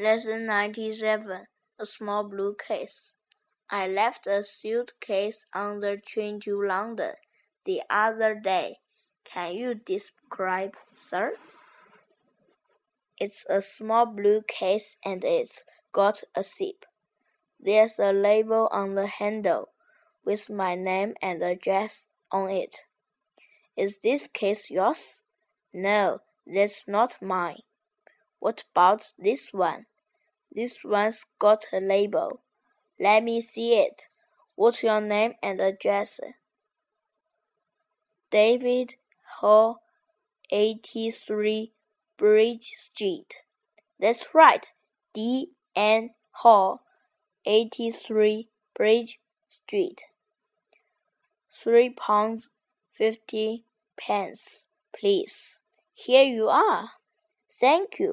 Lesson 97 A Small Blue Case. I left a suitcase on the train to London the other day. Can you describe, sir? It's a small blue case and it's got a zip. There's a label on the handle with my name and address on it. Is this case yours? No, that's not mine. What about this one? This one's got a label. Let me see it. What's your name and address? David Hall, 83 Bridge Street. That's right. D. N. Hall, 83 Bridge Street. Three pounds fifty pence, please. Here you are. Thank you.